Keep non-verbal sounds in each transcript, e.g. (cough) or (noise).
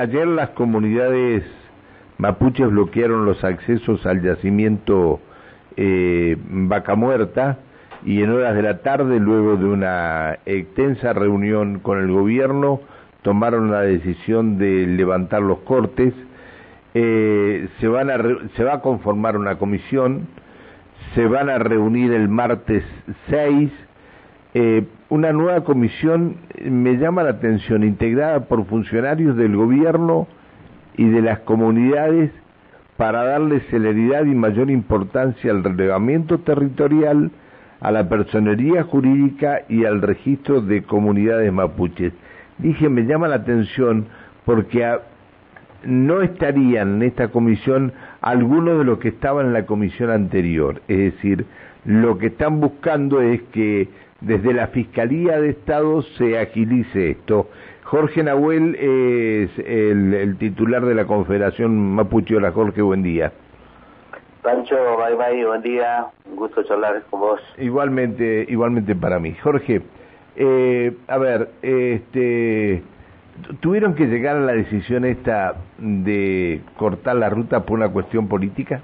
ayer las comunidades mapuches bloquearon los accesos al yacimiento eh, Vaca Muerta y en horas de la tarde, luego de una extensa reunión con el gobierno, tomaron la decisión de levantar los cortes. Eh, se, van a se va a conformar una comisión, se van a reunir el martes 6. Eh, una nueva comisión me llama la atención, integrada por funcionarios del gobierno y de las comunidades para darle celeridad y mayor importancia al relevamiento territorial, a la personería jurídica y al registro de comunidades mapuches. Dije, me llama la atención porque no estarían en esta comisión algunos de los que estaban en la comisión anterior. Es decir, lo que están buscando es que desde la Fiscalía de Estado se agilice esto. Jorge Nahuel es el, titular de la Confederación Mapuche. Hola Jorge, buen día. Pancho, bye bye, buen día, un gusto charlar con vos. Igualmente, igualmente para mí. Jorge, eh, a ver, este, ¿tuvieron que llegar a la decisión esta de cortar la ruta por una cuestión política?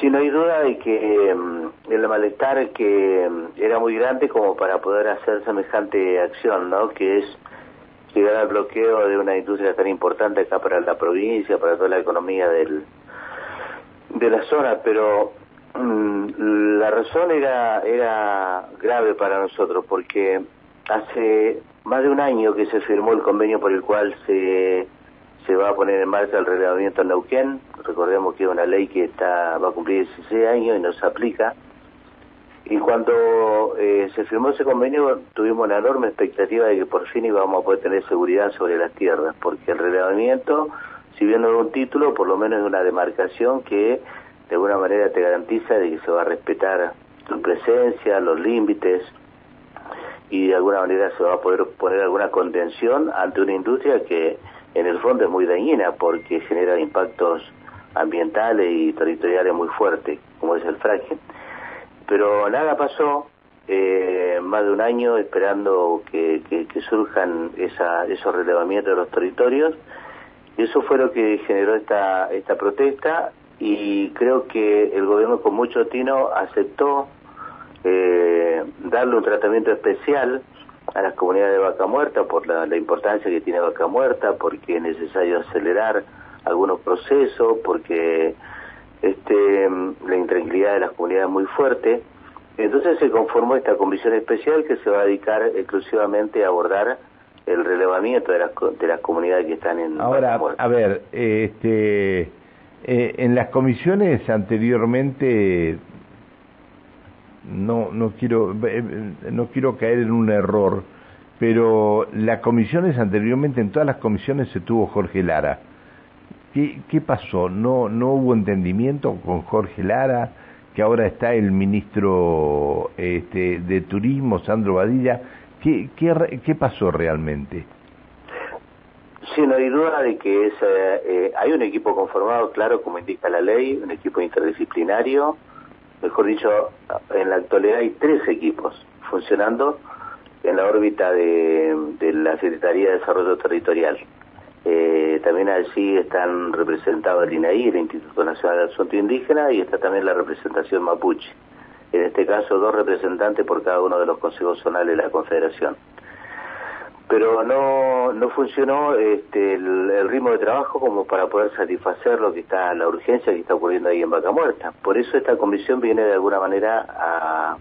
Sí, no hay duda de que mm, el malestar que mm, era muy grande como para poder hacer semejante acción, ¿no? Que es llegar al bloqueo de una industria tan importante acá para la provincia, para toda la economía del, de la zona, pero mm, la razón era, era grave para nosotros porque hace más de un año que se firmó el convenio por el cual se se va a poner en marcha el relevamiento en Neuquén. Recordemos que es una ley que está va a cumplir 16 años y no se aplica. Y cuando eh, se firmó ese convenio tuvimos una enorme expectativa de que por fin íbamos a poder tener seguridad sobre las tierras, porque el relevamiento, si bien no es un título, por lo menos es una demarcación que de alguna manera te garantiza de que se va a respetar tu presencia, los límites, y de alguna manera se va a poder poner alguna contención ante una industria que en el fondo es muy dañina porque genera impactos ambientales y territoriales muy fuertes, como es el fracking. Pero nada pasó, eh, más de un año esperando que, surjan esa, esos relevamientos de los territorios, eso fue lo que generó esta, esta protesta, y creo que el gobierno con mucho tino aceptó eh, darle un tratamiento especial a las comunidades de Vaca Muerta por la, importancia que tiene Vaca Muerta, porque es necesario acelerar algunos procesos, porque este, la intranquilidad de las comunidades es muy fuerte. Entonces se conformó esta comisión especial que se va a dedicar exclusivamente a abordar el relevamiento de las, de las comunidades que están en Ahora, a ver, este, eh, en las comisiones anteriormente no no quiero eh, eh, no quiero caer en un error pero las comisiones anteriormente en todas las comisiones se tuvo Jorge Lara. Qué qué pasó no no hubo entendimiento con Jorge Lara que ahora está el ministro este, de turismo Sandro Badilla qué qué qué pasó realmente Sí, no hay duda de que es, eh, hay un equipo conformado, claro, como indica la ley, un equipo interdisciplinario, mejor dicho, en la actualidad hay tres equipos funcionando en la órbita de, la Secretaría de Desarrollo Territorial. Eh, también allí están representados el INAI, el Instituto Nacional de Asunto Indígena, y está también la representación mapuche. En este caso, dos representantes por cada uno de los consejos zonales de la Confederación pero no, no funcionó este, el, ritmo de trabajo como para poder satisfacer lo que está, la urgencia que está ocurriendo ahí en Vaca Muerta. Por eso esta comisión viene de alguna manera a,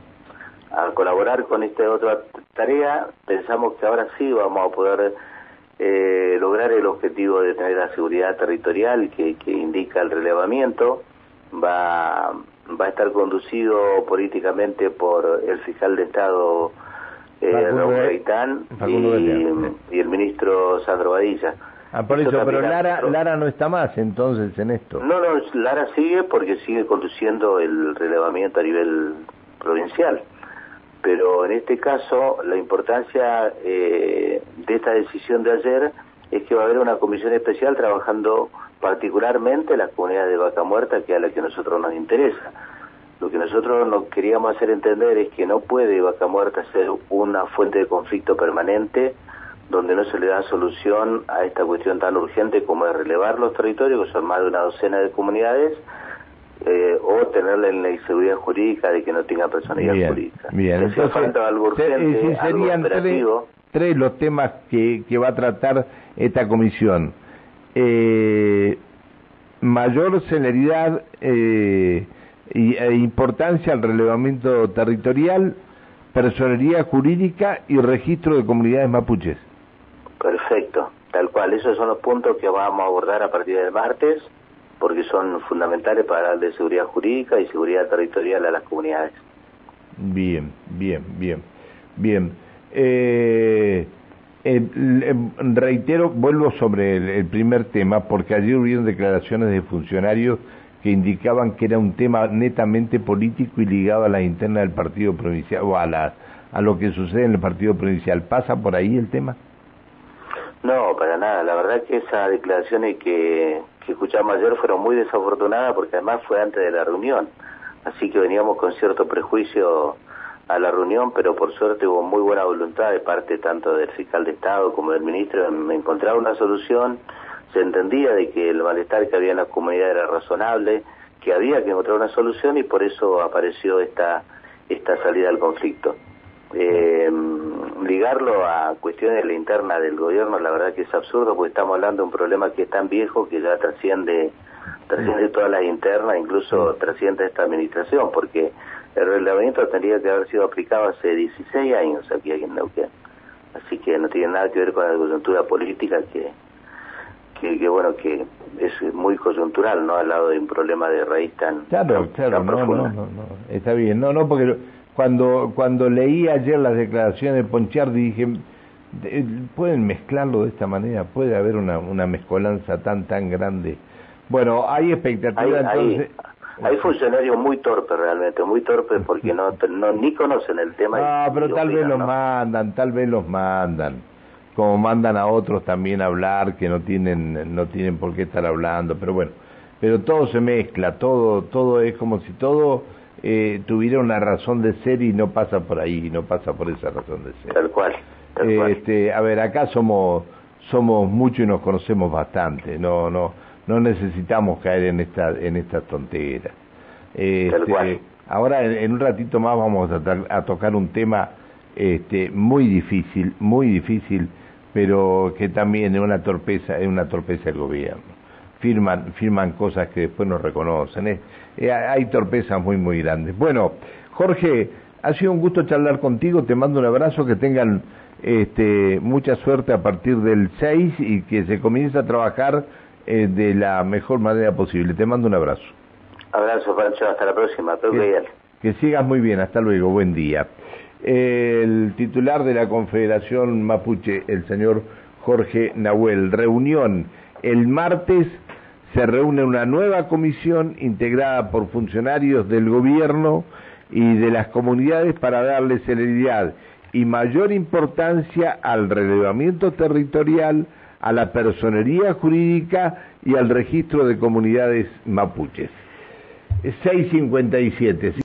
a colaborar con esta otra tarea. Pensamos que ahora sí vamos a poder eh, lograr el objetivo de tener la seguridad territorial que, que indica el relevamiento. Va, va a estar conducido políticamente por el fiscal de Estado eh, Raúl Gaitán y, el ministro Sandro Badilla. Ah, por eso, pero Lara, Lara no está más entonces en esto. No, no, Lara sigue porque sigue conduciendo el relevamiento a nivel provincial. Pero en este caso, la importancia eh, de esta decisión de ayer es que va a haber una comisión especial trabajando particularmente en las comunidades de Vaca Muerta, que es a la que a nosotros nos interesa lo que nosotros nos queríamos hacer entender es que no puede Vaca Muerta ser una fuente de conflicto permanente donde no se le da solución a esta cuestión tan urgente como es relevar los territorios, que son más de una docena de comunidades, eh, o tenerle la inseguridad jurídica de que no tenga personalidad jurídica. Bien, entonces, falta algo urgente, serían tres, los temas que, que va a tratar esta comisión. Eh, mayor celeridad eh, importancia al relevamiento territorial, personería jurídica y registro de comunidades mapuches. Perfecto, tal cual. Esos son los puntos que vamos a abordar a partir del martes, porque son fundamentales para darle seguridad jurídica y seguridad territorial a las comunidades. Bien, bien, bien, bien. Eh, eh, reitero, vuelvo sobre el, primer tema, porque ayer hubieron declaraciones de funcionarios que indicaban que era un tema netamente político y ligado a la interna del partido provincial o a, la, a lo que sucede en el partido provincial. ¿Pasa por ahí el tema? No, para nada. La verdad que esas declaraciones que, que escuchamos ayer fueron muy desafortunadas porque además fue antes de la reunión. Así que veníamos con cierto prejuicio a la reunión, pero por suerte hubo muy buena voluntad de parte tanto del fiscal de Estado como del ministro en encontrar una solución. Se entendía de que el malestar que había en la comunidad era razonable, que había que encontrar una solución y por eso apareció esta, esta salida al conflicto. Eh, ligarlo a cuestiones de la interna del gobierno, la verdad que es absurdo porque estamos hablando de un problema que es tan viejo que ya trasciende, trasciende todas las internas, incluso trasciende esta administración, porque el reglamento tendría que haber sido aplicado hace 16 años aquí, en Neuquén. Así que no tiene nada que ver con la coyuntura política que, que, bueno, que es muy coyuntural, ¿no? Al lado de un problema de raíz tan, claro, claro, no, no, no, está bien. No, no, porque cuando, cuando leí ayer las declaraciones de Ponchardi dije, pueden mezclarlo de esta manera, puede haber una, una mezcolanza tan, tan grande. Bueno, hay expectativa entonces... Hay funcionarios muy torpes realmente, muy torpes porque no, (laughs) no ni conocen el tema. No, pero tal vez los mandan, tal vez los mandan, como mandan a otros también a hablar que no tienen no tienen por qué estar hablando, pero bueno, pero todo se mezcla, todo todo es como si todo eh, tuviera una razón de ser y no pasa por ahí, no pasa por esa razón de ser. Tal cual. Tal este, a ver, acá somos somos muchos y nos conocemos bastante, no no no necesitamos caer en esta en esta tontera. Este, ahora en, un ratito más vamos a, tocar un tema este, muy difícil, muy difícil, pero que también es una torpeza, es una torpeza del gobierno. Firman, firman cosas que después no reconocen. Eh, hay torpezas muy, muy grandes. Bueno, Jorge, ha sido un gusto charlar contigo. Te mando un abrazo, que tengan este, mucha suerte a partir del 6 y que se comience a trabajar eh, de la mejor manera posible. Te mando un abrazo. Abrazo, Pancho. Hasta la próxima. Que, que sigas muy bien. Hasta luego. Buen día. El titular de la Confederación Mapuche, el señor Jorge Nahuel. Reunión. El martes se reúne una nueva comisión integrada por funcionarios del gobierno y de las comunidades para darle celeridad y mayor importancia al relevamiento territorial a la personería jurídica y al registro de comunidades mapuches. 657.